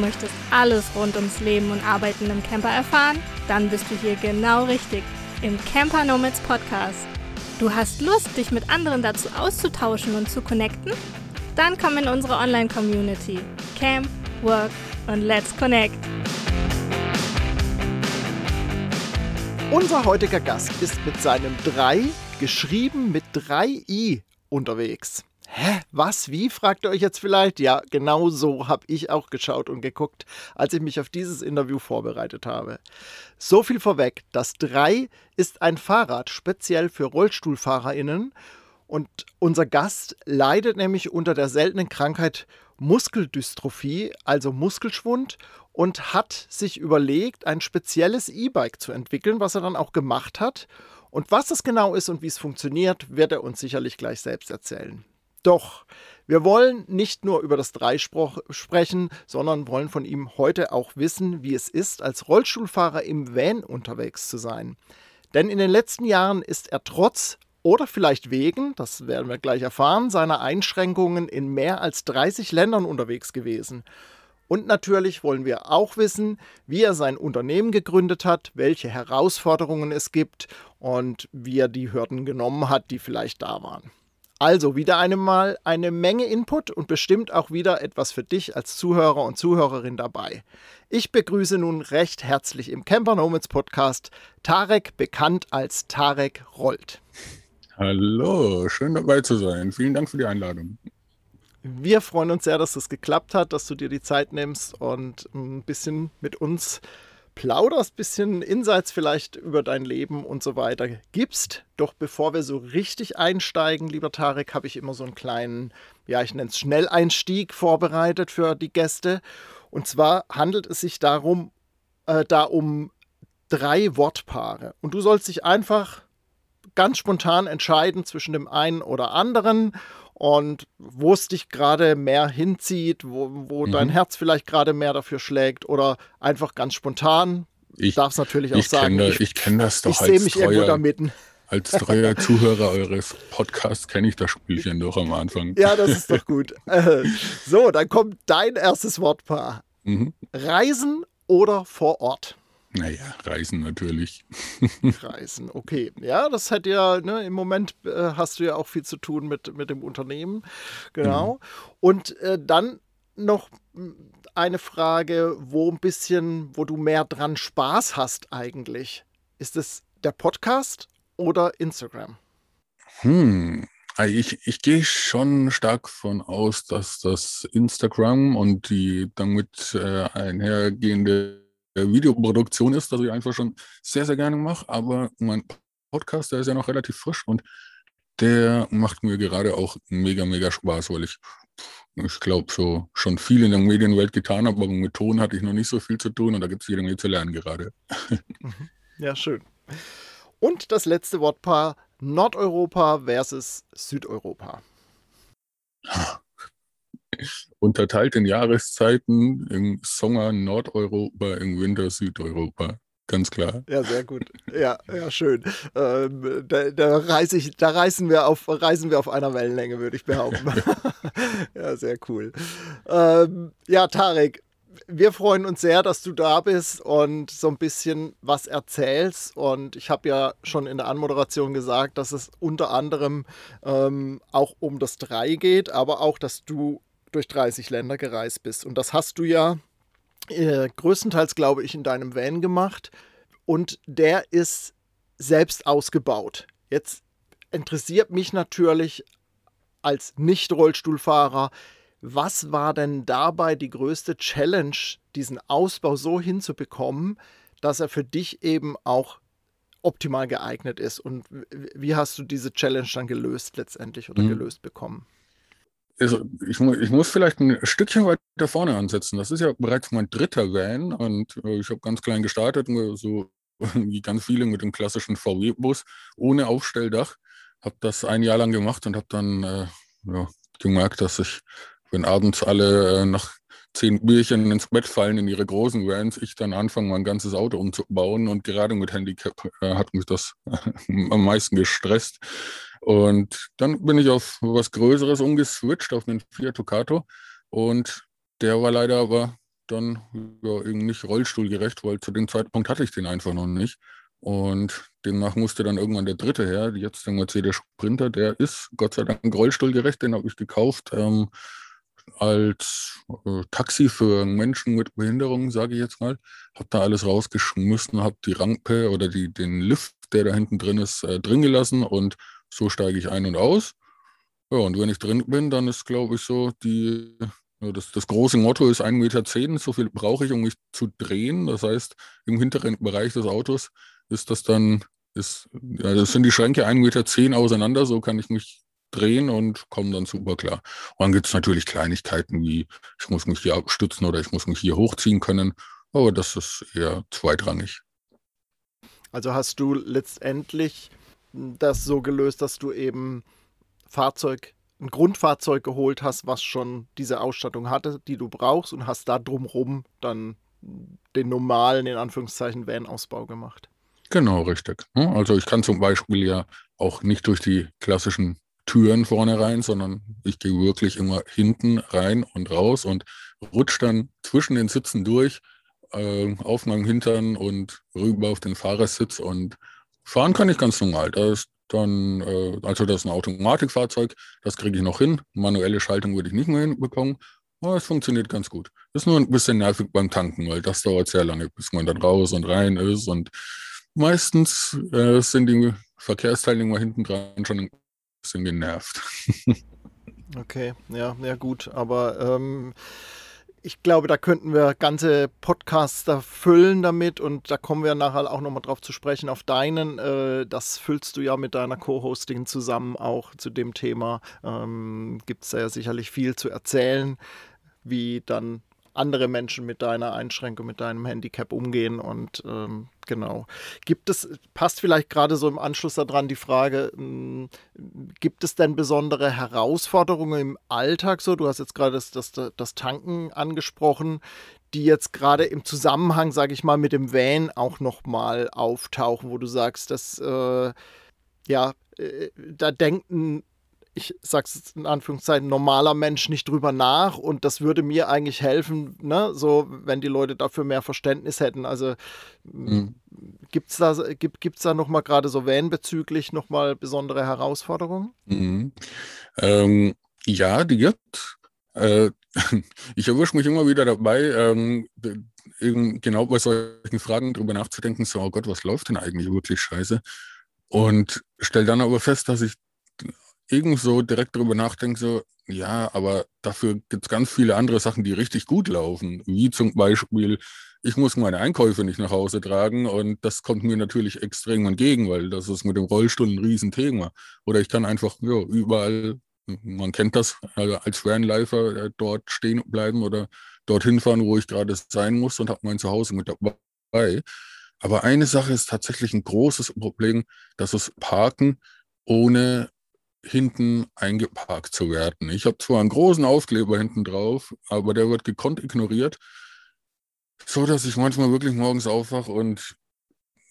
möchtest alles rund ums Leben und Arbeiten im Camper erfahren? Dann bist du hier genau richtig im Camper Nomads Podcast. Du hast Lust, dich mit anderen dazu auszutauschen und zu connecten? Dann komm in unsere Online-Community. Camp, Work und Let's Connect. Unser heutiger Gast ist mit seinem 3, geschrieben mit 3 i, unterwegs. Hä, was, wie, fragt ihr euch jetzt vielleicht? Ja, genau so habe ich auch geschaut und geguckt, als ich mich auf dieses Interview vorbereitet habe. So viel vorweg, das 3 ist ein Fahrrad speziell für RollstuhlfahrerInnen und unser Gast leidet nämlich unter der seltenen Krankheit Muskeldystrophie, also Muskelschwund, und hat sich überlegt, ein spezielles E-Bike zu entwickeln, was er dann auch gemacht hat. Und was das genau ist und wie es funktioniert, wird er uns sicherlich gleich selbst erzählen. Doch wir wollen nicht nur über das Dreispruch sprechen, sondern wollen von ihm heute auch wissen, wie es ist, als Rollstuhlfahrer im Van unterwegs zu sein. Denn in den letzten Jahren ist er trotz oder vielleicht wegen, das werden wir gleich erfahren, seiner Einschränkungen in mehr als 30 Ländern unterwegs gewesen. Und natürlich wollen wir auch wissen, wie er sein Unternehmen gegründet hat, welche Herausforderungen es gibt und wie er die Hürden genommen hat, die vielleicht da waren. Also wieder einmal eine Menge Input und bestimmt auch wieder etwas für dich als Zuhörer und Zuhörerin dabei. Ich begrüße nun recht herzlich im Camper Nomads Podcast Tarek, bekannt als Tarek Rollt. Hallo, schön dabei zu sein. Vielen Dank für die Einladung. Wir freuen uns sehr, dass das geklappt hat, dass du dir die Zeit nimmst und ein bisschen mit uns plauderst, bisschen Insights vielleicht über dein Leben und so weiter gibst. Doch bevor wir so richtig einsteigen, lieber Tarek, habe ich immer so einen kleinen, ja, ich nenne es Schnelleinstieg vorbereitet für die Gäste. Und zwar handelt es sich darum, äh, da um drei Wortpaare. Und du sollst dich einfach ganz spontan entscheiden zwischen dem einen oder anderen und wo es dich gerade mehr hinzieht, wo, wo mhm. dein Herz vielleicht gerade mehr dafür schlägt oder einfach ganz spontan. Ich darf es natürlich auch ich sagen. Kenn ich, ich kenne das doch ich sehe mich treuer, irgendwo da mitten. Als treuer Zuhörer eures Podcasts kenne ich das Spielchen doch am Anfang. Ja, das ist doch gut. So, dann kommt dein erstes Wortpaar. Mhm. Reisen oder vor Ort? Naja, Reisen natürlich. Reisen, okay. Ja, das hat ja, ne, im Moment äh, hast du ja auch viel zu tun mit, mit dem Unternehmen. Genau. Mhm. Und äh, dann noch hm, eine Frage, wo ein bisschen, wo du mehr dran Spaß hast eigentlich. Ist es der Podcast oder Instagram? Hm, ich, ich gehe schon stark von aus, dass das Instagram und die damit äh, einhergehende Videoproduktion ist, das ich einfach schon sehr, sehr gerne mache. Aber mein Podcast, der ist ja noch relativ frisch und der macht mir gerade auch mega, mega Spaß, weil ich, ich glaube, so schon viel in der Medienwelt getan habe, aber mit Ton hatte ich noch nicht so viel zu tun und da gibt es jede Menge zu lernen gerade. Mhm. Ja, schön. Und das letzte Wortpaar Nordeuropa versus Südeuropa. Unterteilt in Jahreszeiten im Sommer Nordeuropa, im Winter Südeuropa. Ganz klar. Ja, sehr gut. Ja, ja, schön. Ähm, da, da, reise ich, da reisen wir auf, reisen wir auf einer Wellenlänge, würde ich behaupten. ja, sehr cool. Ähm, ja, Tarek, wir freuen uns sehr, dass du da bist und so ein bisschen was erzählst. Und ich habe ja schon in der Anmoderation gesagt, dass es unter anderem ähm, auch um das Drei geht, aber auch, dass du durch 30 Länder gereist bist. Und das hast du ja äh, größtenteils, glaube ich, in deinem Van gemacht. Und der ist selbst ausgebaut. Jetzt interessiert mich natürlich als Nicht-Rollstuhlfahrer, was war denn dabei die größte Challenge, diesen Ausbau so hinzubekommen, dass er für dich eben auch optimal geeignet ist? Und wie hast du diese Challenge dann gelöst letztendlich oder mhm. gelöst bekommen? Also ich, ich, muss vielleicht ein Stückchen weiter vorne ansetzen. Das ist ja bereits mein dritter Van und äh, ich habe ganz klein gestartet, so wie ganz viele mit dem klassischen VW-Bus ohne Aufstelldach. Habe das ein Jahr lang gemacht und habe dann äh, ja, gemerkt, dass ich, wenn abends alle äh, nach zehn Bierchen ins Bett fallen in ihre großen Vans, ich dann anfange, mein ganzes Auto umzubauen und gerade mit Handicap äh, hat mich das am meisten gestresst. Und dann bin ich auf was Größeres umgeswitcht, auf den Fiat Ducato. Und der war leider aber dann ja, eben nicht rollstuhlgerecht, weil zu dem Zeitpunkt hatte ich den einfach noch nicht. Und demnach musste dann irgendwann der dritte her, jetzt der Mercedes Sprinter, der ist Gott sei Dank rollstuhlgerecht, den habe ich gekauft ähm, als äh, Taxi für Menschen mit Behinderung, sage ich jetzt mal. Habe da alles rausgeschmissen, habe die Rampe oder die, den Lift, der da hinten drin ist, äh, drin gelassen und so steige ich ein und aus. Ja, und wenn ich drin bin, dann ist, glaube ich, so die das, das, große Motto ist 1,10 Meter, so viel brauche ich, um mich zu drehen. Das heißt, im hinteren Bereich des Autos ist das dann, ist, ja, das sind die Schränke 1,10 Meter auseinander, so kann ich mich drehen und komme dann super klar. Und dann gibt es natürlich Kleinigkeiten wie, ich muss mich hier abstützen oder ich muss mich hier hochziehen können, aber das ist eher zweitrangig. Also hast du letztendlich das so gelöst, dass du eben Fahrzeug ein Grundfahrzeug geholt hast, was schon diese Ausstattung hatte, die du brauchst und hast da drumherum dann den normalen, in Anführungszeichen, Van-Ausbau gemacht. Genau, richtig. Also ich kann zum Beispiel ja auch nicht durch die klassischen Türen vorne rein, sondern ich gehe wirklich immer hinten rein und raus und rutsche dann zwischen den Sitzen durch, äh, auf meinem Hintern und rüber auf den Fahrersitz und fahren kann ich ganz normal. Da ist dann, äh, also das ist ein Automatikfahrzeug, das kriege ich noch hin. Manuelle Schaltung würde ich nicht mehr hinbekommen. Aber es funktioniert ganz gut. Ist nur ein bisschen nervig beim Tanken, weil das dauert sehr lange, bis man dann raus und rein ist. Und meistens äh, sind die Verkehrsteilnehmer hinten dran schon ein bisschen genervt. okay, ja, ja gut. Aber ähm, ich glaube, da könnten wir ganze Podcasts da füllen damit und da kommen wir nachher auch nochmal drauf zu sprechen auf deinen. Äh, das füllst du ja mit deiner Co-Hosting zusammen auch zu dem Thema. Ähm, Gibt es ja sicherlich viel zu erzählen, wie dann andere Menschen mit deiner Einschränkung, mit deinem Handicap umgehen. Und ähm, genau. Gibt es, passt vielleicht gerade so im Anschluss daran die Frage, mh, hm, gibt es denn besondere Herausforderungen im Alltag so? Du hast jetzt gerade das, das, das Tanken angesprochen, die jetzt gerade im Zusammenhang, sage ich mal, mit dem Van auch nochmal auftauchen, wo du sagst, dass äh, ja, äh, da denken ich sag's in Anführungszeichen, normaler Mensch nicht drüber nach und das würde mir eigentlich helfen, ne? so wenn die Leute dafür mehr Verständnis hätten. Also mhm. gibt's da, gibt es da nochmal gerade so Van bezüglich nochmal besondere Herausforderungen? Mhm. Ähm, ja, die gibt äh, Ich erwische mich immer wieder dabei, ähm, genau bei solchen Fragen drüber nachzudenken, so, oh Gott, was läuft denn eigentlich wirklich scheiße? Und stelle dann aber fest, dass ich irgendwo direkt darüber nachdenke, so, ja, aber dafür gibt es ganz viele andere Sachen, die richtig gut laufen. Wie zum Beispiel, ich muss meine Einkäufe nicht nach Hause tragen und das kommt mir natürlich extrem entgegen, weil das ist mit dem Rollstuhl ein Riesenthema. Oder ich kann einfach ja, überall, man kennt das, also als Vanlifer äh, dort stehen bleiben oder dorthin fahren, wo ich gerade sein muss und habe mein Zuhause mit dabei. Aber eine Sache ist tatsächlich ein großes Problem, das ist Parken ohne hinten eingeparkt zu werden. Ich habe zwar einen großen Aufkleber hinten drauf, aber der wird gekonnt ignoriert, so dass ich manchmal wirklich morgens aufwache und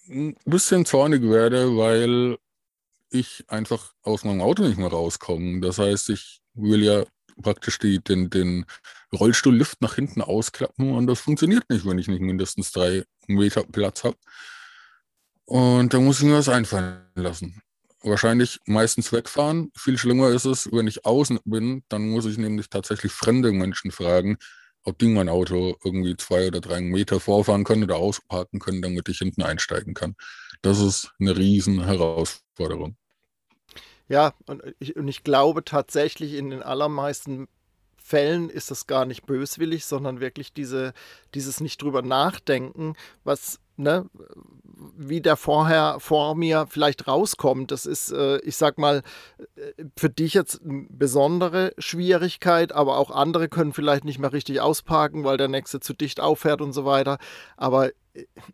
ein bisschen zornig werde, weil ich einfach aus meinem Auto nicht mehr rauskomme. Das heißt, ich will ja praktisch die, den, den Rollstuhllift nach hinten ausklappen und das funktioniert nicht, wenn ich nicht mindestens drei Meter Platz habe. Und da muss ich mir was einfallen lassen wahrscheinlich meistens wegfahren. Viel schlimmer ist es, wenn ich außen bin, dann muss ich nämlich tatsächlich fremde Menschen fragen, ob die mein Auto irgendwie zwei oder drei Meter vorfahren können oder ausparken können, damit ich hinten einsteigen kann. Das ist eine riesen Herausforderung. Ja, und ich, und ich glaube tatsächlich in den allermeisten Fällen ist das gar nicht böswillig, sondern wirklich diese, dieses nicht drüber nachdenken, was ne, wie der vorher vor mir vielleicht rauskommt. Das ist, äh, ich sag mal, äh, für dich jetzt eine besondere Schwierigkeit, aber auch andere können vielleicht nicht mehr richtig ausparken, weil der nächste zu dicht auffährt und so weiter. Aber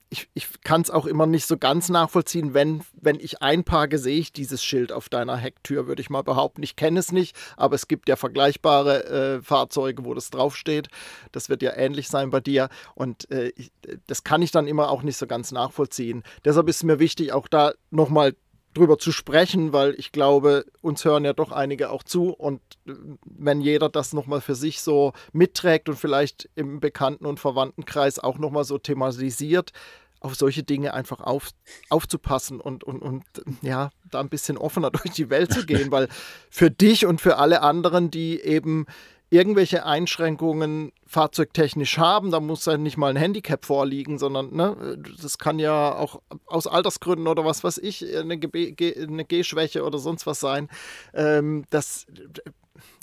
ich, ich kann es auch immer nicht so ganz nachvollziehen, wenn, wenn ich einparke, sehe ich dieses Schild auf deiner Hecktür, würde ich mal behaupten. Ich kenne es nicht, aber es gibt ja vergleichbare äh, Fahrzeuge, wo das draufsteht. Das wird ja ähnlich sein bei dir. Und äh, ich, das kann ich dann immer auch nicht so ganz nachvollziehen. Deshalb ist mir wichtig, auch da nochmal drüber zu sprechen, weil ich glaube, uns hören ja doch einige auch zu. Und äh, wenn jeder das nochmal für sich so mitträgt und vielleicht im Bekannten- und Verwandtenkreis auch nochmal so thematisiert, auf solche Dinge einfach auf, aufzupassen und, und, und ja, da ein bisschen offener durch die Welt zu gehen, weil für dich und für alle anderen, die eben irgendwelche Einschränkungen fahrzeugtechnisch haben, da muss ja nicht mal ein Handicap vorliegen, sondern ne, das kann ja auch aus Altersgründen oder was weiß ich, eine, Ge eine Gehschwäche oder sonst was sein. Ähm, das,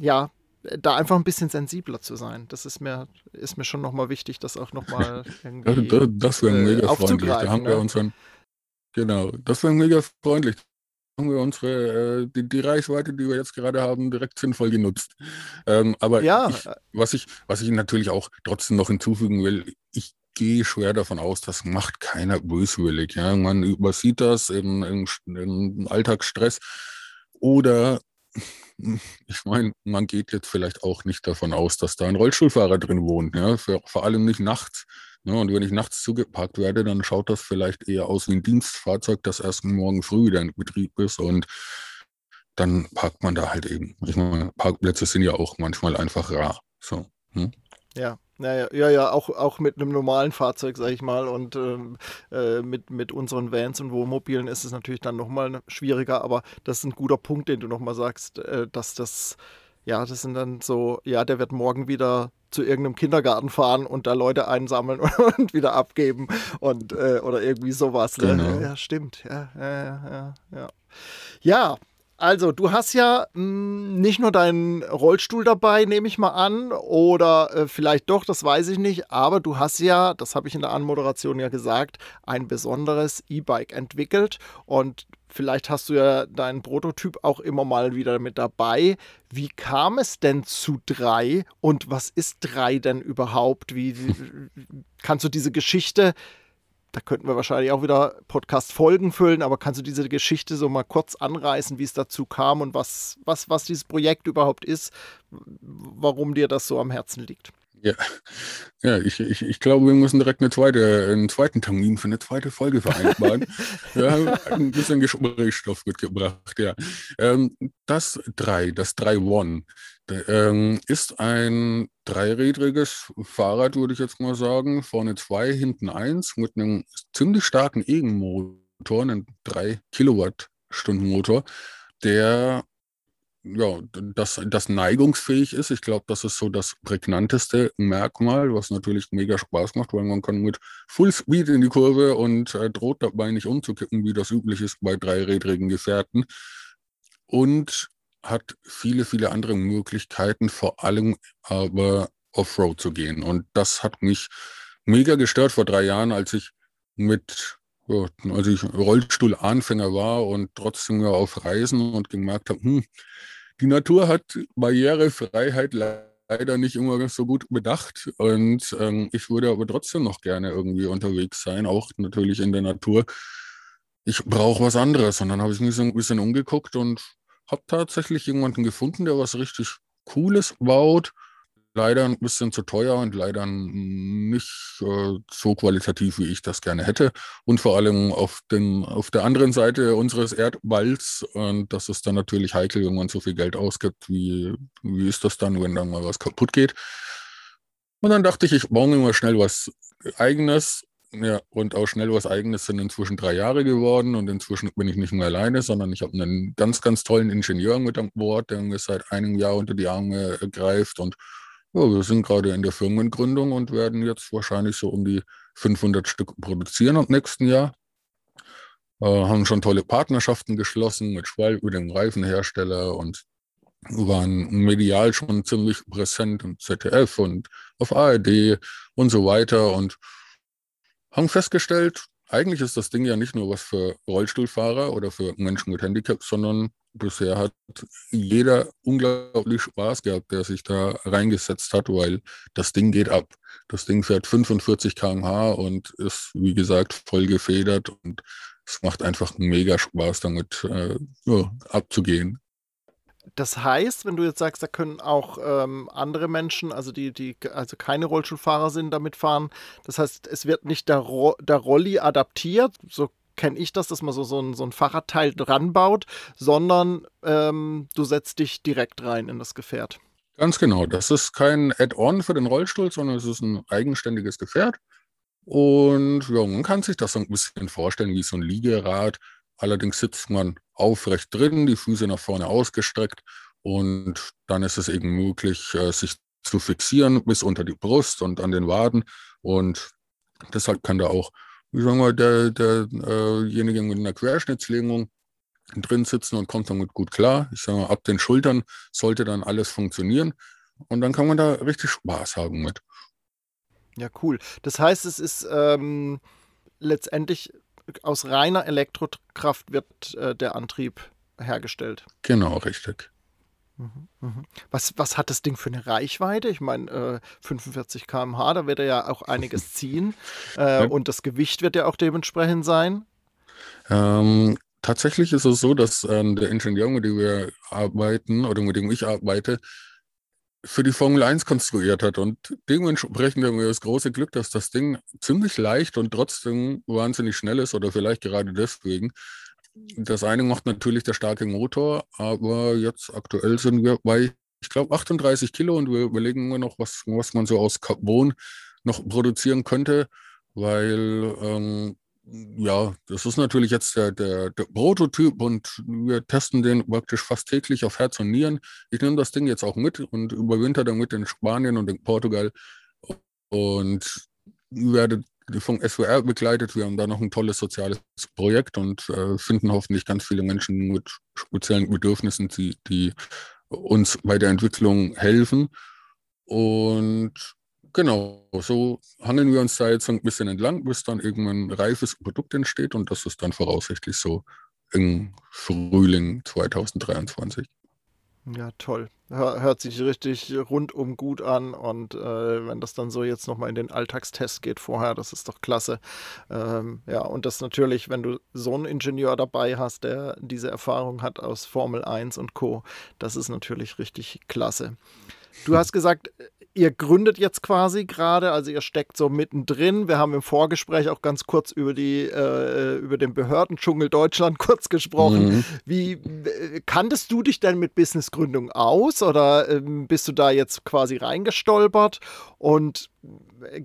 ja, da einfach ein bisschen sensibler zu sein. Das ist mir, ist mir schon nochmal wichtig, das auch nochmal irgendwie das, wäre mega äh, freundlich. Da haben wir ne? uns dann, genau, das wäre mega freundlich haben wir unsere, äh, die, die, Reichweite, die wir jetzt gerade haben, direkt sinnvoll genutzt. Ähm, aber ja. ich, was, ich, was ich natürlich auch trotzdem noch hinzufügen will, ich gehe schwer davon aus, das macht keiner böswillig. Ja? Man übersieht das in, in, in Alltagsstress oder ich meine, man geht jetzt vielleicht auch nicht davon aus, dass da ein Rollstuhlfahrer drin wohnt, ja? Für, vor allem nicht nachts. Ja, ne, und wenn ich nachts zugeparkt werde, dann schaut das vielleicht eher aus wie ein Dienstfahrzeug, das erst morgen früh wieder in Betrieb ist und dann parkt man da halt eben. Ich meine, Parkplätze sind ja auch manchmal einfach rar. So. Hm? Ja, ja, ja, ja, auch, auch mit einem normalen Fahrzeug, sag ich mal, und ähm, äh, mit, mit unseren Vans und Wohnmobilen ist es natürlich dann nochmal schwieriger, aber das ist ein guter Punkt, den du nochmal sagst, äh, dass das, ja, das sind dann so, ja, der wird morgen wieder zu irgendeinem Kindergarten fahren und da Leute einsammeln und wieder abgeben und äh, oder irgendwie sowas. Ne? Genau. Ja, stimmt. Ja, ja, ja, ja. Ja, also du hast ja mh, hm, nicht nur deinen Rollstuhl dabei, nehme ich mal an, oder äh, vielleicht doch, das weiß ich nicht, aber du hast ja, das habe ich in der Anmoderation ja gesagt, ein besonderes E-Bike entwickelt und vielleicht hast du ja deinen Prototyp auch immer mal wieder mit dabei. Wie kam es denn zu drei und was ist drei denn überhaupt? Wie, wie kannst du diese Geschichte da könnten wir wahrscheinlich auch wieder Podcast-Folgen füllen, aber kannst du diese Geschichte so mal kurz anreißen, wie es dazu kam und was, was, was dieses Projekt überhaupt ist, warum dir das so am Herzen liegt? Ja, ja ich, ich, ich glaube, wir müssen direkt eine zweite, einen zweiten Termin für eine zweite Folge vereinbaren. wir haben ein bisschen Gesprächsstoff mitgebracht, ja. Ähm, das 3, das 3 One, ähm, ist ein dreirädriges Fahrrad, würde ich jetzt mal sagen. Vorne zwei, hinten eins mit einem ziemlich starken Eigenmotor, einem 3 Kilowattstunden Motor, der ja, das, das neigungsfähig ist. Ich glaube, das ist so das prägnanteste Merkmal, was natürlich mega Spaß macht, weil man kann mit Full Speed in die Kurve und äh, droht dabei nicht umzukippen, wie das üblich ist bei dreirädrigen Gefährten. Und hat viele, viele andere Möglichkeiten, vor allem aber Offroad zu gehen. Und das hat mich mega gestört vor drei Jahren, als ich mit als ich Rollstuhl-Anfänger war und trotzdem auf Reisen und gemerkt habe, hm, die Natur hat Barrierefreiheit leider nicht immer so gut bedacht. Und ähm, ich würde aber trotzdem noch gerne irgendwie unterwegs sein, auch natürlich in der Natur. Ich brauche was anderes. Und dann habe ich mich so ein bisschen umgeguckt und habe tatsächlich jemanden gefunden, der was richtig Cooles baut leider ein bisschen zu teuer und leider nicht äh, so qualitativ, wie ich das gerne hätte. Und vor allem auf, den, auf der anderen Seite unseres Erdballs. Und das ist dann natürlich heikel, wenn man so viel Geld ausgibt. Wie, wie ist das dann, wenn dann mal was kaputt geht? Und dann dachte ich, ich baue mir mal schnell was Eigenes. Ja, und auch schnell was Eigenes sind inzwischen drei Jahre geworden und inzwischen bin ich nicht mehr alleine, sondern ich habe einen ganz, ganz tollen Ingenieur mit an Bord, der mir seit einem Jahr unter die Arme greift und ja, wir sind gerade in der Firmengründung und werden jetzt wahrscheinlich so um die 500 Stück produzieren im nächsten Jahr. Äh, haben schon tolle Partnerschaften geschlossen mit Schwalbe, dem Reifenhersteller und waren medial schon ziemlich präsent im ZDF und auf ARD und so weiter und haben festgestellt, eigentlich ist das Ding ja nicht nur was für Rollstuhlfahrer oder für Menschen mit Handicap, sondern bisher hat jeder unglaublich Spaß gehabt, der sich da reingesetzt hat, weil das Ding geht ab. Das Ding fährt 45 km/h und ist, wie gesagt, voll gefedert und es macht einfach mega Spaß damit äh, ja, abzugehen. Das heißt, wenn du jetzt sagst, da können auch ähm, andere Menschen, also die, die also keine Rollstuhlfahrer sind, damit fahren, das heißt, es wird nicht der, Ro der Rolli adaptiert, so kenne ich das, dass man so, so, ein, so ein Fahrradteil dran baut, sondern ähm, du setzt dich direkt rein in das Gefährt. Ganz genau. Das ist kein Add-on für den Rollstuhl, sondern es ist ein eigenständiges Gefährt. Und ja, man kann sich das so ein bisschen vorstellen wie so ein Liegerad. Allerdings sitzt man aufrecht drin, die Füße nach vorne ausgestreckt und dann ist es eben möglich, äh, sich zu fixieren bis unter die Brust und an den Waden. Und deshalb kann da auch, wie sagen wir, der, derjenige mit einer Querschnittslähmung drin sitzen und kommt damit gut klar. Ich sage mal, ab den Schultern sollte dann alles funktionieren. Und dann kann man da richtig Spaß haben mit. Ja, cool. Das heißt, es ist ähm, letztendlich aus reiner Elektrokraft wird äh, der Antrieb hergestellt. Genau, richtig. Mhm, mhm. Was, was hat das Ding für eine Reichweite? Ich meine, äh, 45 km/h, da wird er ja auch einiges ziehen. Äh. Und das Gewicht wird ja auch dementsprechend sein. Ähm, tatsächlich ist es so, dass äh, der Ingenieur, mit dem wir arbeiten oder mit dem ich arbeite, für die Formel 1 konstruiert hat. Und dementsprechend haben wir das große Glück, dass das Ding ziemlich leicht und trotzdem wahnsinnig schnell ist oder vielleicht gerade deswegen. Das eine macht natürlich der starke Motor, aber jetzt aktuell sind wir bei, ich glaube, 38 Kilo und wir überlegen immer noch, was, was man so aus Carbon noch produzieren könnte, weil ähm, ja, das ist natürlich jetzt der, der, der, Prototyp und wir testen den praktisch fast täglich auf Herz und Nieren. Ich nehme das Ding jetzt auch mit und überwinter damit in Spanien und in Portugal und werde vom SWR begleitet. Wir haben da noch ein tolles soziales Projekt und äh, finden hoffentlich ganz viele Menschen mit speziellen Bedürfnissen, die, die uns bei der Entwicklung helfen. Und genau, so hangeln wir uns da jetzt ein bisschen entlang, bis dann irgendwann ein reifes Produkt entsteht und das ist dann voraussichtlich so im Frühling 2023. Ja, toll. Hört sich richtig rundum gut an und äh, wenn das dann so jetzt nochmal in den Alltagstest geht vorher, das ist doch klasse. Ähm, ja, und das natürlich, wenn du so einen Ingenieur dabei hast, der diese Erfahrung hat aus Formel 1 und Co., das ist natürlich richtig klasse. Du hast gesagt, ihr gründet jetzt quasi gerade, also ihr steckt so mittendrin. Wir haben im Vorgespräch auch ganz kurz über die äh, über den Behördendschungel Deutschland kurz gesprochen. Mhm. Wie äh, kanntest du dich denn mit Businessgründung aus oder ähm, bist du da jetzt quasi reingestolpert und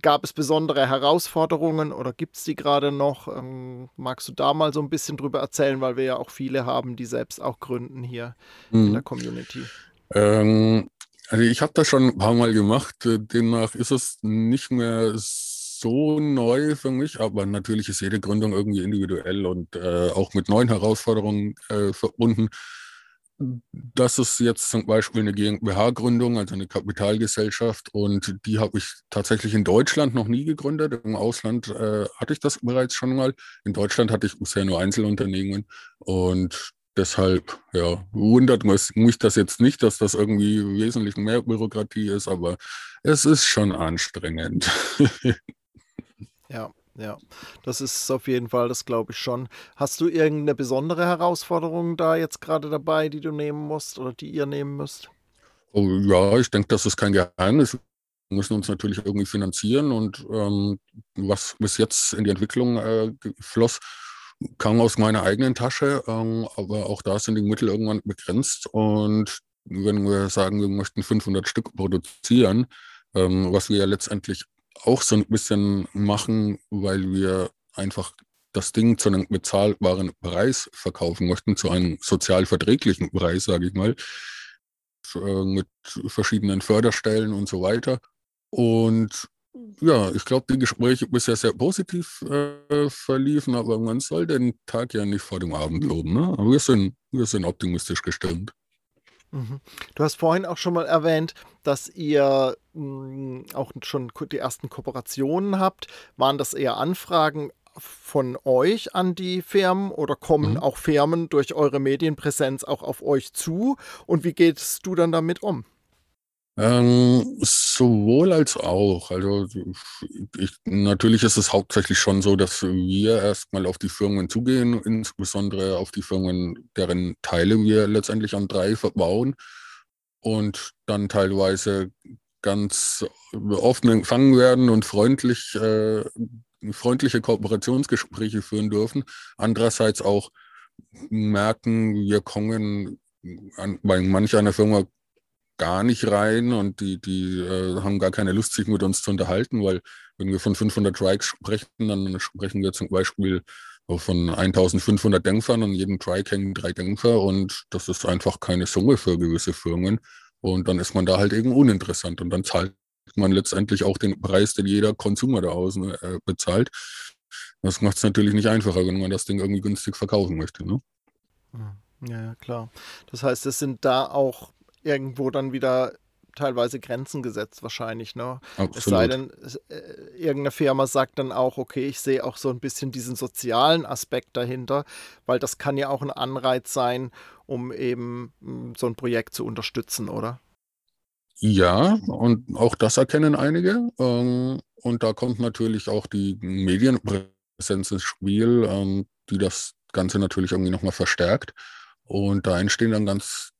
gab es besondere Herausforderungen oder gibt es die gerade noch? Ähm, magst du da mal so ein bisschen drüber erzählen, weil wir ja auch viele haben, die selbst auch gründen hier mhm. in der Community? Ähm, also ich habe das schon ein paar Mal gemacht, äh, demnach ist es nicht mehr so neu für mich, aber natürlich ist jede Gründung irgendwie individuell und äh, auch mit neuen Herausforderungen äh, verbunden. Das ist jetzt zum Beispiel eine GmbH-Gründung, also eine Kapitalgesellschaft, und die habe ich tatsächlich in Deutschland noch nie gegründet. Im Ausland äh, hatte ich das bereits schon mal. In Deutschland hatte ich bisher nur Einzelunternehmen und deshalb ja, wundert mich das jetzt nicht, dass das irgendwie wesentlich mehr Bürokratie ist, aber es ist schon anstrengend. ja, ja, das ist auf jeden Fall, das glaube ich schon. Hast du irgendeine besondere Herausforderung da jetzt gerade dabei, die du nehmen musst oder die ihr nehmen müsst? Oh, ja, ich denke, das ist kein Geheimnis. Wir müssen uns natürlich irgendwie finanzieren und ähm, was bis jetzt in die Entwicklung äh, floss, kam aus meiner eigenen Tasche, ähm, aber auch da sind die Mittel irgendwann begrenzt. Und wenn wir sagen, wir möchten 500 Stück produzieren, ähm, was wir ja letztendlich auch so ein bisschen machen, weil wir einfach das Ding zu einem bezahlbaren Preis verkaufen möchten, zu einem sozial verträglichen Preis, sage ich mal, äh, mit verschiedenen Förderstellen und so weiter. Und ja, ich glaube, die Gespräche bisher sehr positiv äh, verliefen, aber man soll den Tag ja nicht vor dem Abend loben. Ne? Aber wir sind, wir sind optimistisch gestimmt. Mhm. Du hast vorhin auch schon mal erwähnt, dass ihr mh, hm, auch schon die ersten Kooperationen habt. Waren das eher Anfragen von euch an die Firmen oder kommen mhm. auch Firmen durch eure Medienpräsenz auch auf euch zu? Und wie gehst du dann damit um? Ähm, sowohl als auch. Also ich, natürlich ist es hauptsächlich schon so, dass wir erstmal auf die Firmen zugehen, insbesondere auf die Firmen, deren Teile wir letztendlich an drei verbauen und dann teilweise ganz offen empfangen werden und freundlich äh, freundliche Kooperationsgespräche führen dürfen. Andererseits auch merken, wir kommen an, bei manch einer Firma gar nicht rein und die, die äh, haben gar keine Lust, sich mit uns zu unterhalten, weil wenn wir von 500 Trikes sprechen, dann sprechen wir zum Beispiel von 1500 Dämpfern und jedem Trike hängen drei Dämpfer und das ist einfach keine Summe für gewisse Firmen und dann ist man da halt eben uninteressant und dann zahlt man letztendlich auch den Preis, den jeder Konsumer da außen äh, bezahlt. Das macht es natürlich nicht einfacher, wenn man das Ding irgendwie günstig verkaufen möchte. Ne? Hm. Ja, klar. Das heißt, es sind da auch irgendwo dann wieder teilweise Grenzen gesetzt wahrscheinlich. Ne? Absolut. Es sei denn, äh, irgendeine Firma sagt dann auch, okay, ich sehe auch so ein bisschen diesen sozialen Aspekt dahinter, weil das kann ja auch ein Anreiz sein, um eben hm, so ein Projekt zu unterstützen, oder? Ja, und auch das erkennen einige. Ähm, und da kommt natürlich auch die Medienpräsenz ins Spiel, ähm, die das Ganze natürlich irgendwie nochmal verstärkt. Und da entstehen dann ganz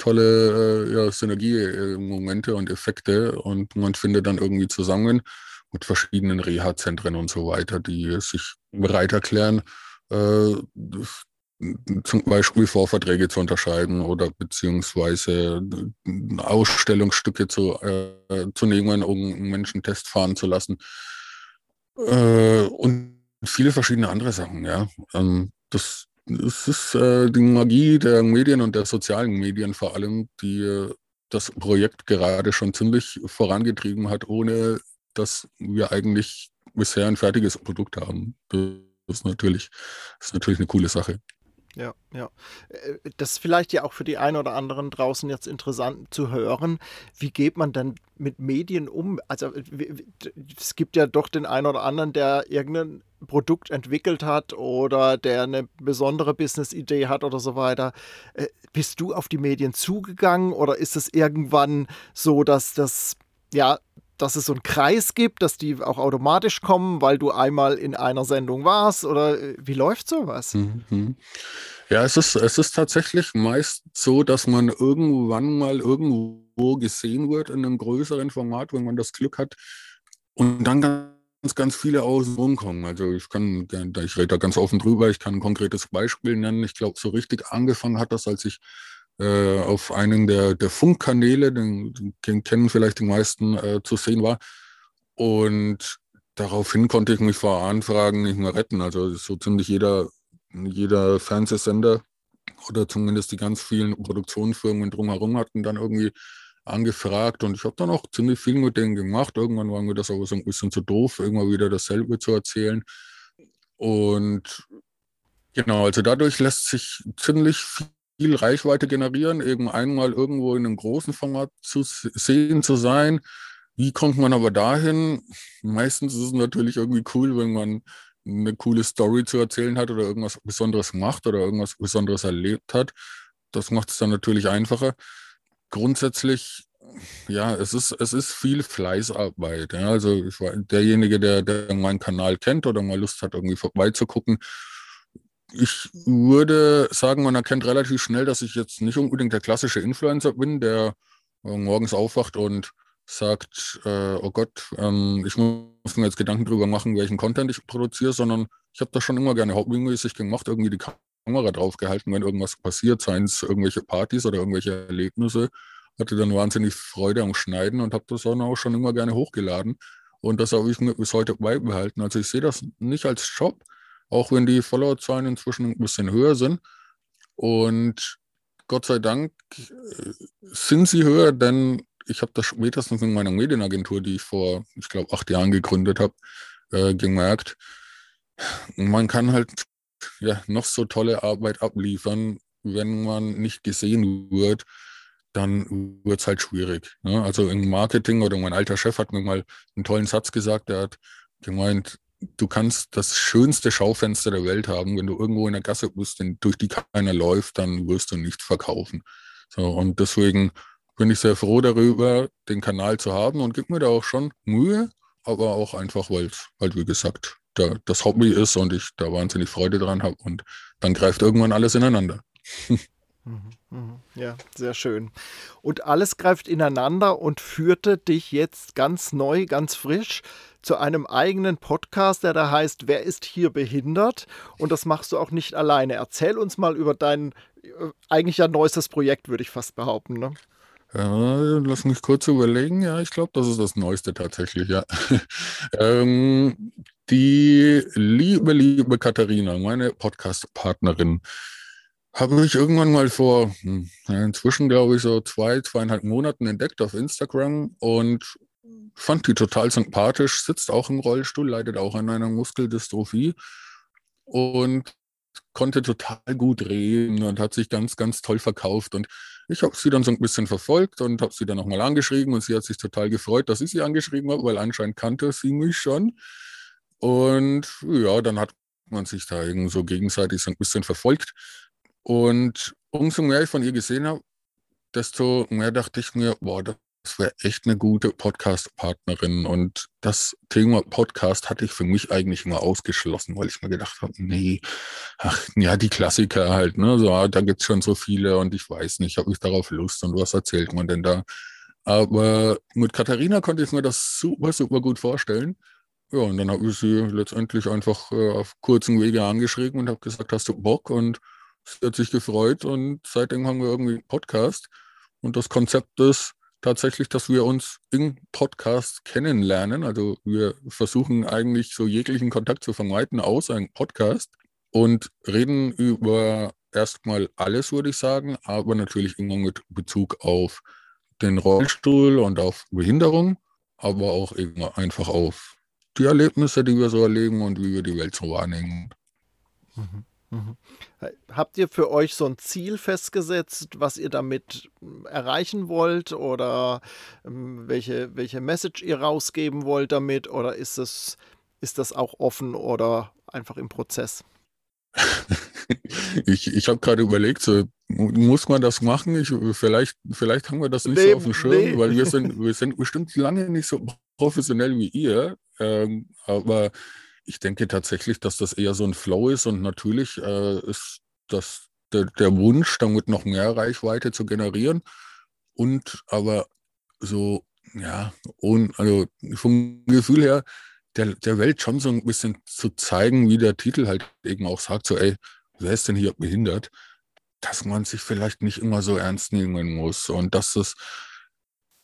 tolle äh, ja, Synergiemomente und Effekte und man findet dann irgendwie zusammen mit verschiedenen Reha-Zentren und so weiter, die sich bereit erklären, äh, zum Beispiel Vorverträge zu unterscheiden oder beziehungsweise Ausstellungsstücke zu, äh, zu nehmen, um einen Menschentest fahren zu lassen. Äh, und viele verschiedene andere Sachen, ja. Ähm, das, das ist äh, die Magie der Medien und der sozialen Medien vor allem, die äh, das Projekt gerade schon ziemlich vorangetrieben hat, ohne dass wir eigentlich bisher ein fertiges Produkt haben. Das ist natürlich, das ist natürlich eine coole Sache. Ja, ja. Äh, das ist vielleicht ja auch für die einen oder anderen draußen jetzt interessant zu hören. Wie geht man dann mit Medien um? Also es gibt ja doch den einen oder anderen, der irgendein Produkt entwickelt hat oder der eine besondere Business-Idee hat oder so weiter. Äh, bist du auf die Medien zugegangen oder ist es irgendwann so, dass das ja dass es so einen Kreis gibt, dass die auch automatisch kommen, weil du einmal in einer Sendung warst? Oder äh, wie läuft sowas? Mhm. Ja, es ist, es ist tatsächlich meist so, dass man irgendwann mal irgendwo gesehen wird in einem größeren Format, wenn man das Glück hat. Und dann ganz, ganz viele außen rumkommen. Also ich kann, ich rede da ganz offen drüber, ich kann ein konkretes Beispiel nennen. Ich glaube, so richtig angefangen hat das, als ich äh, auf einem der, der Funkkanäle, den, den, kennen vielleicht die meisten, äh, zu sehen war. Und daraufhin konnte ich mich vor Anfragen nicht mehr retten. Also so ziemlich jeder, jeder Fernsehsender oder zumindest die ganz vielen Produktionsfirmen drumherum hatten dann irgendwie angefragt und ich habe dann auch ziemlich viel mit denen gemacht. Irgendwann war mir das aber so ein bisschen zu doof, immer wieder dasselbe zu erzählen. Und genau, also dadurch lässt sich ziemlich viel Reichweite generieren, eben einmal irgendwo in einem großen Format zu sehen zu sein. Wie kommt man aber dahin? Meistens ist es natürlich irgendwie cool, wenn man eine coole Story zu erzählen hat oder irgendwas Besonderes macht oder irgendwas Besonderes erlebt hat. Das macht es dann natürlich einfacher. Grundsätzlich, ja, es ist, es ist viel Fleißarbeit. Ja. Also ich derjenige, der, der meinen Kanal kennt oder mal Lust hat, irgendwie vorbeizugucken, ich würde sagen, man erkennt relativ schnell, dass ich jetzt nicht unbedingt der klassische Influencer bin, der äh, morgens aufwacht und sagt, äh, oh Gott, ähm, ich muss mir jetzt Gedanken drüber machen, welchen Content ich produziere, sondern ich habe das schon immer gerne hobbymäßig gemacht, irgendwie die Kamera draufgehalten, wenn irgendwas passiert, seien es irgendwelche Partys oder irgendwelche Erlebnisse, hatte dann wahnsinnig Freude am Schneiden und habe das dann auch schon immer gerne hochgeladen. Und das habe ich mir bis heute beibehalten. Also ich sehe das nicht als Job, auch wenn die Followerzahlen inzwischen ein bisschen höher sind. Und Gott sei Dank äh, sind sie höher, denn ich habe das spätestens in meiner Medienagentur, die ich vor, ich glaube, acht Jahren gegründet habe, äh, gemerkt. Man kann halt ja, noch so tolle Arbeit abliefern, wenn man nicht gesehen wird, dann wird es halt schwierig. Ne? Also im Marketing oder mein alter Chef hat mir mal einen tollen Satz gesagt, der hat gemeint, du kannst das schönste Schaufenster der Welt haben, wenn du irgendwo in der Gasse bist, durch die keiner läuft, dann wirst du nicht verkaufen. So, und deswegen bin ich sehr froh darüber, den Kanal zu haben und gebe mir da auch schon Mühe, aber auch einfach, weil es halt, wie gesagt, da, das Hobby ist und ich da wahnsinnig Freude dran habe und dann greift irgendwann alles ineinander. Mhm, mhm. Ja, sehr schön. Und alles greift ineinander und führte dich jetzt ganz neu, ganz frisch zu einem eigenen Podcast, der da heißt Wer ist hier behindert? Und das machst du auch nicht alleine. Erzähl uns mal über dein äh, eigentlich ja neuestes Projekt, würde ich fast behaupten. Ne? Ja, lass mich kurz überlegen. Ja, ich glaube, das ist das Neueste tatsächlich, ja. ähm, die liebe, liebe Katharina, meine Podcast-Partnerin, habe ich irgendwann mal vor, hm, inzwischen glaube ich so zwei, zweieinhalb Monaten entdeckt auf Instagram und fand die total sympathisch, sitzt auch im Rollstuhl, leidet auch an einer Muskeldystrophie und konnte total gut reden und hat sich ganz, ganz toll verkauft. Und ich habe sie dann so ein bisschen verfolgt und habe sie dann nochmal angeschrieben und sie hat sich total gefreut, dass ich sie angeschrieben habe, weil anscheinend kannte sie mich schon. Und ja, dann hat man sich da irgendwie so gegenseitig so ein bisschen verfolgt. Und umso mehr ich von ihr gesehen habe, desto mehr dachte ich mir, boah, das wäre echt eine gute Podcast-Partnerin. Und das Thema Podcast hatte ich für mich eigentlich immer ausgeschlossen, weil ich mir gedacht habe, nee, ach ja, die Klassiker halt, ne? So, ah, da gibt es schon so viele und ich weiß nicht, habe ich darauf Lust und was erzählt man denn da? Aber mit Katharina konnte ich mir das super, super gut vorstellen. Ja, und dann habe ich sie letztendlich einfach äh, auf kurzen Wege angeschrieben und habe gesagt, hast du Bock? Und Sie hat sich gefreut und seitdem haben wir irgendwie einen Podcast. Und das Konzept ist tatsächlich, dass wir uns im Podcast kennenlernen. Also wir versuchen eigentlich so jeglichen Kontakt zu vermeiden, außer im Podcast und reden über erstmal alles, würde ich sagen, aber natürlich immer mit Bezug auf den Rollstuhl und auf Behinderung, aber auch immer einfach auf die Erlebnisse, die wir so erleben und wie wir die Welt so wahrnehmen. Mhm. Mhm. Habt ihr für euch so ein Ziel festgesetzt, was ihr damit hm, erreichen wollt oder ähm, welche, welche Message ihr rausgeben wollt damit oder ist das, ist das auch offen oder einfach im Prozess? ich ich habe gerade überlegt, so, muss man das machen? Ich, vielleicht, vielleicht haben wir das nicht nee, so auf dem Schirm, nee. weil wir sind, wir sind bestimmt lange nicht so professionell wie ihr. Ähm, aber ich denke tatsächlich, dass das eher so ein Flow ist und natürlich äh, ist das der, der Wunsch, damit noch mehr Reichweite zu generieren und aber so, ja, und, also vom Gefühl her, der, der Welt schon so ein bisschen zu zeigen, wie der Titel halt eben auch sagt, so, ey, wer ist denn hier behindert? Dass man sich vielleicht nicht immer so ernst nehmen muss und dass es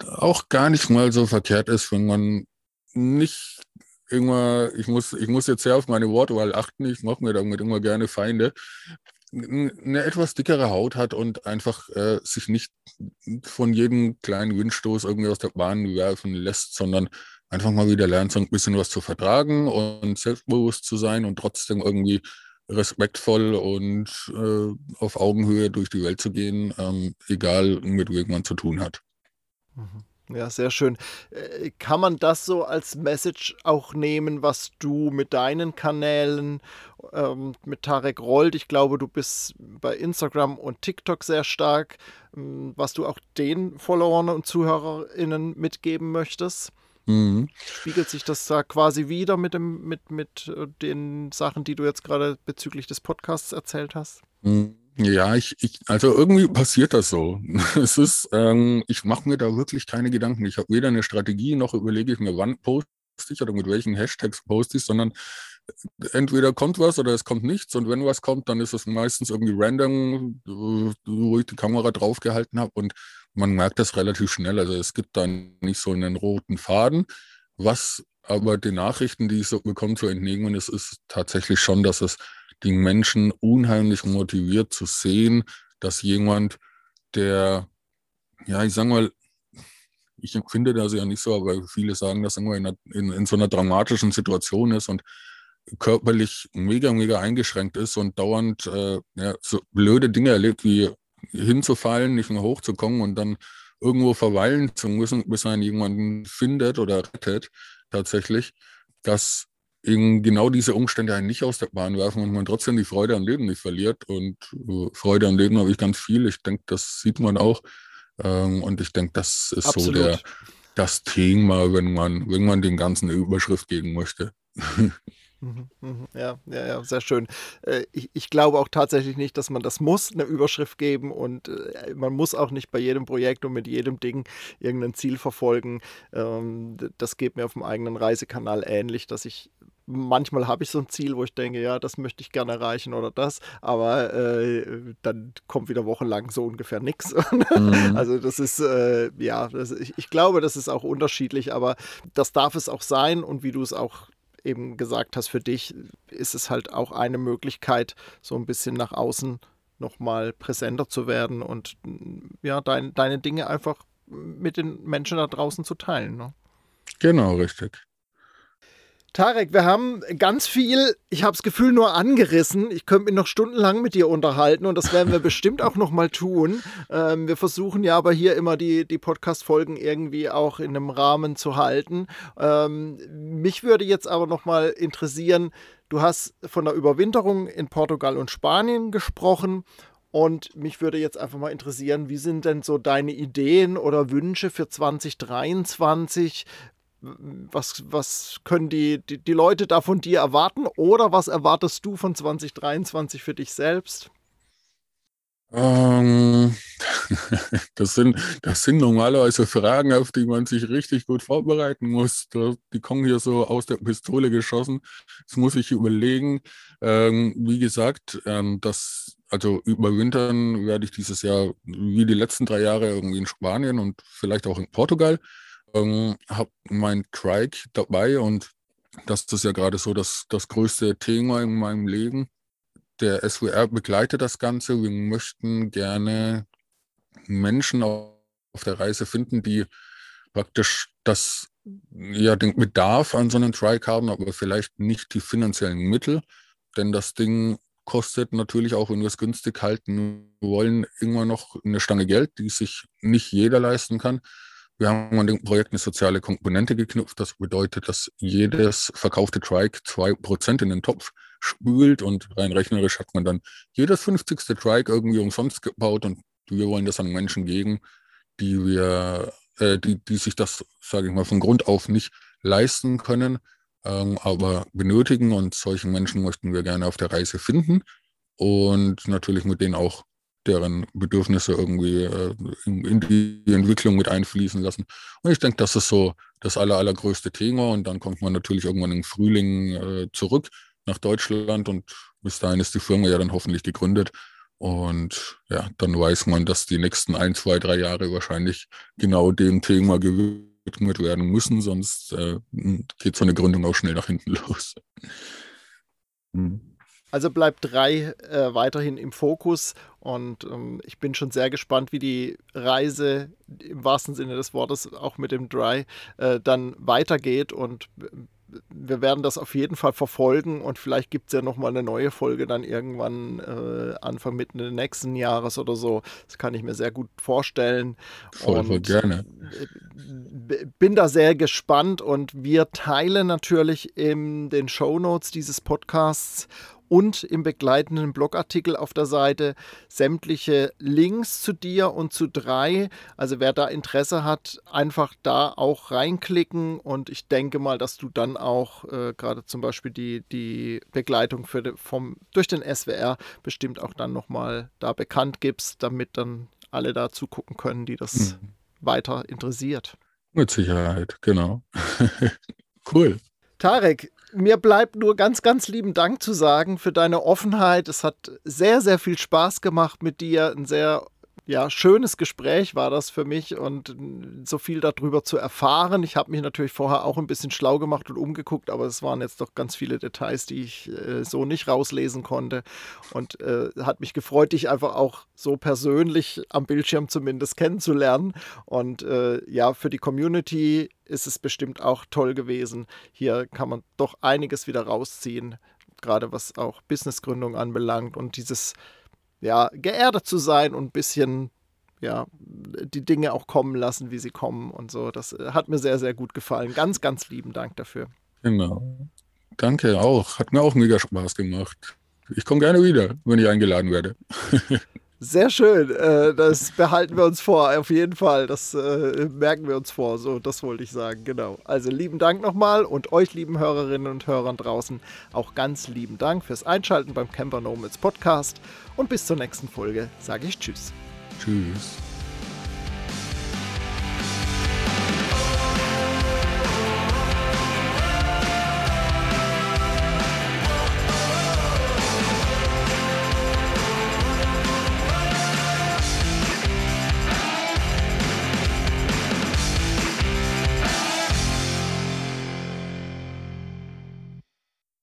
auch gar nicht mal so verkehrt ist, wenn man nicht immer, ich muss, ich muss jetzt sehr auf meine Wortwahl achten, ich mache mir damit immer gerne Feinde, eine etwas dickere Haut hat und einfach äh, sich nicht von jedem kleinen Windstoß irgendwie aus der Bahn werfen lässt, sondern einfach mal wieder lernt, so ein bisschen was zu vertragen und selbstbewusst zu sein und trotzdem irgendwie respektvoll und äh, auf Augenhöhe durch die Welt zu gehen, ähm, egal mit wem man zu tun hat. Mhm. Ja, sehr schön. Äh, kann man das so als Message auch nehmen, was du mit deinen Kanälen, ähm, mit Tarek rollt? Ich glaube, du bist bei Instagram und TikTok sehr stark, ähm, was du auch den Followern und ZuhörerInnen mitgeben möchtest. Mhm. Spiegelt sich das da quasi wieder mit, dem, mit, mit äh, den Sachen, die du jetzt gerade bezüglich des Podcasts erzählt hast? Mhm. Ja, ich, ich, also irgendwie passiert das so. Es ist, ähm, ich mache mir da wirklich keine Gedanken. Ich habe weder eine Strategie noch überlege ich mir, wann poste ich oder mit welchen Hashtags poste ich, sondern entweder kommt was oder es kommt nichts. Und wenn was kommt, dann ist es meistens irgendwie random, wo ich die Kamera draufgehalten habe. Und man merkt das relativ schnell. Also es gibt dann nicht so einen roten Faden. Was aber den Nachrichten, die ich so bekomme, zu entnehmen ist, ist tatsächlich schon, dass es die Menschen unheimlich motiviert zu sehen, dass jemand, der, ja, ich sag mal, ich empfinde das ja nicht so, aber viele sagen, dass irgendwo in, in, in so einer dramatischen Situation ist und körperlich mega, mega eingeschränkt ist und dauernd äh, ja, so blöde Dinge erlebt, wie hinzufallen, nicht mehr hochzukommen und dann irgendwo verweilen zu müssen, bis man jemanden findet oder rettet, tatsächlich, dass eben genau diese Umstände einen nicht aus der Bahn werfen und man trotzdem die Freude am Leben nicht verliert. Und äh, Freude am Leben habe ich ganz viel. Ich denke, das sieht man auch. Ähm, und ich denke, das ist Absolut. so der, das Thema, wenn man, wenn man den ganzen Überschrift geben möchte. Mhm, mhm. Ja, ja, ja, sehr schön. Äh, ich, ich, glaube auch tatsächlich nicht, dass man das muss, eine Überschrift geben und äh, man muss auch nicht bei jedem Projekt und mit jedem Ding irgendein Ziel verfolgen. Ähm, das geht mir auf dem eigenen Reisekanal ähnlich, dass ich manchmal habe ich so ein Ziel, wo ich denke, ja, das möchte ich gerne erreichen oder das, aber äh, dann kommt wieder wochenlang so ungefähr nichts. Mhm. Also das ist, äh, ja, das, ich, ich, glaube, das ist auch unterschiedlich, aber das darf es auch sein und wie du es auch eben gesagt hast, für dich ist es halt auch eine Möglichkeit, so ein bisschen nach außen nochmal präsenter zu werden und ja, dein, deine Dinge einfach mit den Menschen da draußen zu teilen. Ne? Genau, richtig. Tarek, wir haben ganz viel, ich habe das Gefühl, nur angerissen. Ich könnte mich noch stundenlang mit dir unterhalten und das werden wir bestimmt auch noch mal tun. Ähm, wir versuchen ja aber hier immer die, die Podcast-Folgen irgendwie auch in einem Rahmen zu halten. Ähm, mich würde jetzt aber noch mal interessieren, du hast von der Überwinterung in Portugal und Spanien gesprochen und mich würde jetzt einfach mal interessieren, wie sind denn so deine Ideen oder Wünsche für 2023? Was, was können die, die, die Leute da von dir erwarten oder was erwartest du von 2023 für dich selbst? Ähm, das, sind, das sind normalerweise Fragen, auf die man sich richtig gut vorbereiten muss. Die kommen hier so aus der Pistole geschossen. Das muss ich überlegen. Ähm, wie gesagt, ähm, das, also überwintern werde ich dieses Jahr wie die letzten drei Jahre irgendwie in Spanien und vielleicht auch in Portugal ähm, habe mein Trike dabei und das ist ja gerade so das, das größte Thema in meinem Leben. Der SWR begleitet das Ganze. Wir möchten gerne Menschen auf der Reise finden, die praktisch das, ja, den Bedarf an so einem Trike haben, aber vielleicht nicht die finanziellen Mittel. Denn das Ding kostet natürlich auch, wenn wir es günstig halten wollen, irgendwann noch eine Stange Geld, die sich nicht jeder leisten kann. Wir haben an dem Projekt eine soziale Komponente geknüpft. Das bedeutet, dass jedes verkaufte Trike 2% in den Topf spült und rein rechnerisch hat man dann jedes 50. Trike irgendwie umsonst gebaut und wir wollen das an Menschen geben, die wir, äh, die, die sich das, sage ich mal, von Grund auf nicht leisten können, ähm, aber benötigen und solchen Menschen möchten wir gerne auf der Reise finden und natürlich mit denen auch deren Bedürfnisse irgendwie äh, in, die Entwicklung mit einfließen lassen. Und ich denke, das ist so das aller, allergrößte Thema. Und dann kommt man natürlich irgendwann im Frühling äh, zurück nach Deutschland und bis dahin ist die Firma ja dann hoffentlich gegründet. Und ja, dann weiß man, dass die nächsten ein, zwei, drei Jahre wahrscheinlich genau dem Thema gewidmet werden müssen, sonst äh, geht so eine Gründung auch schnell nach hinten los. Hm. Also bleibt drei äh, weiterhin im Fokus und ähm, ich bin schon sehr gespannt, wie die Reise im wahrsten Sinne des Wortes auch mit dem Dry äh, dann weitergeht und äh, wir werden das auf jeden Fall verfolgen und vielleicht gibt es ja nochmal eine neue Folge dann irgendwann äh, Anfang, Mitte des nächsten Jahres oder so. Das kann ich mir sehr gut vorstellen. Voll, voll gerne. Äh, bin da sehr gespannt und wir teilen natürlich in den Show Notes dieses Podcasts und im begleitenden Blogartikel auf der Seite sämtliche Links zu dir und zu drei. Also wer da Interesse hat, einfach da auch reinklicken und ich denke mal, dass du dann auch äh, gerade zum Beispiel die, die Begleitung für vom, durch den SWR bestimmt auch dann nochmal da bekannt gibst, damit dann alle da zugucken können, die das mhm. weiter interessiert. Mit Sicherheit, genau. cool. Tarek, mir bleibt nur ganz, ganz lieben Dank zu sagen für deine Offenheit. Es hat sehr, sehr viel Spaß gemacht mit dir. Ein sehr ja, schönes Gespräch war das für mich und so viel darüber zu erfahren. Ich habe mich natürlich vorher auch ein bisschen schlau gemacht und umgeguckt, aber es waren jetzt doch ganz viele Details, die ich äh, so nicht rauslesen konnte. Und äh, hat mich gefreut, dich einfach auch so persönlich am Bildschirm zumindest kennenzulernen. Und äh, ja, für die Community ist es bestimmt auch toll gewesen. Hier kann man doch einiges wieder rausziehen, gerade was auch Businessgründung anbelangt und dieses ja, geerdet zu sein und ein bisschen ja, die Dinge auch kommen lassen, wie sie kommen und so. Das äh, hat mir sehr, sehr gut gefallen. Ganz, ganz lieben Dank dafür. Genau. Danke auch. Hat mir auch mega Spaß gemacht. Ich komme gerne wieder, wenn ich eingeladen werde. Sehr schön. Äh, das behalten wir uns vor, auf jeden Fall. Das äh, merken wir uns vor. So, das wollte ich sagen, genau. Also lieben Dank nochmal und euch, lieben Hörerinnen und Hörern draußen, auch ganz lieben Dank fürs Einschalten beim Camper Nomads Podcast. Und bis zur nächsten Folge sage ich Tschüss. Tschüss.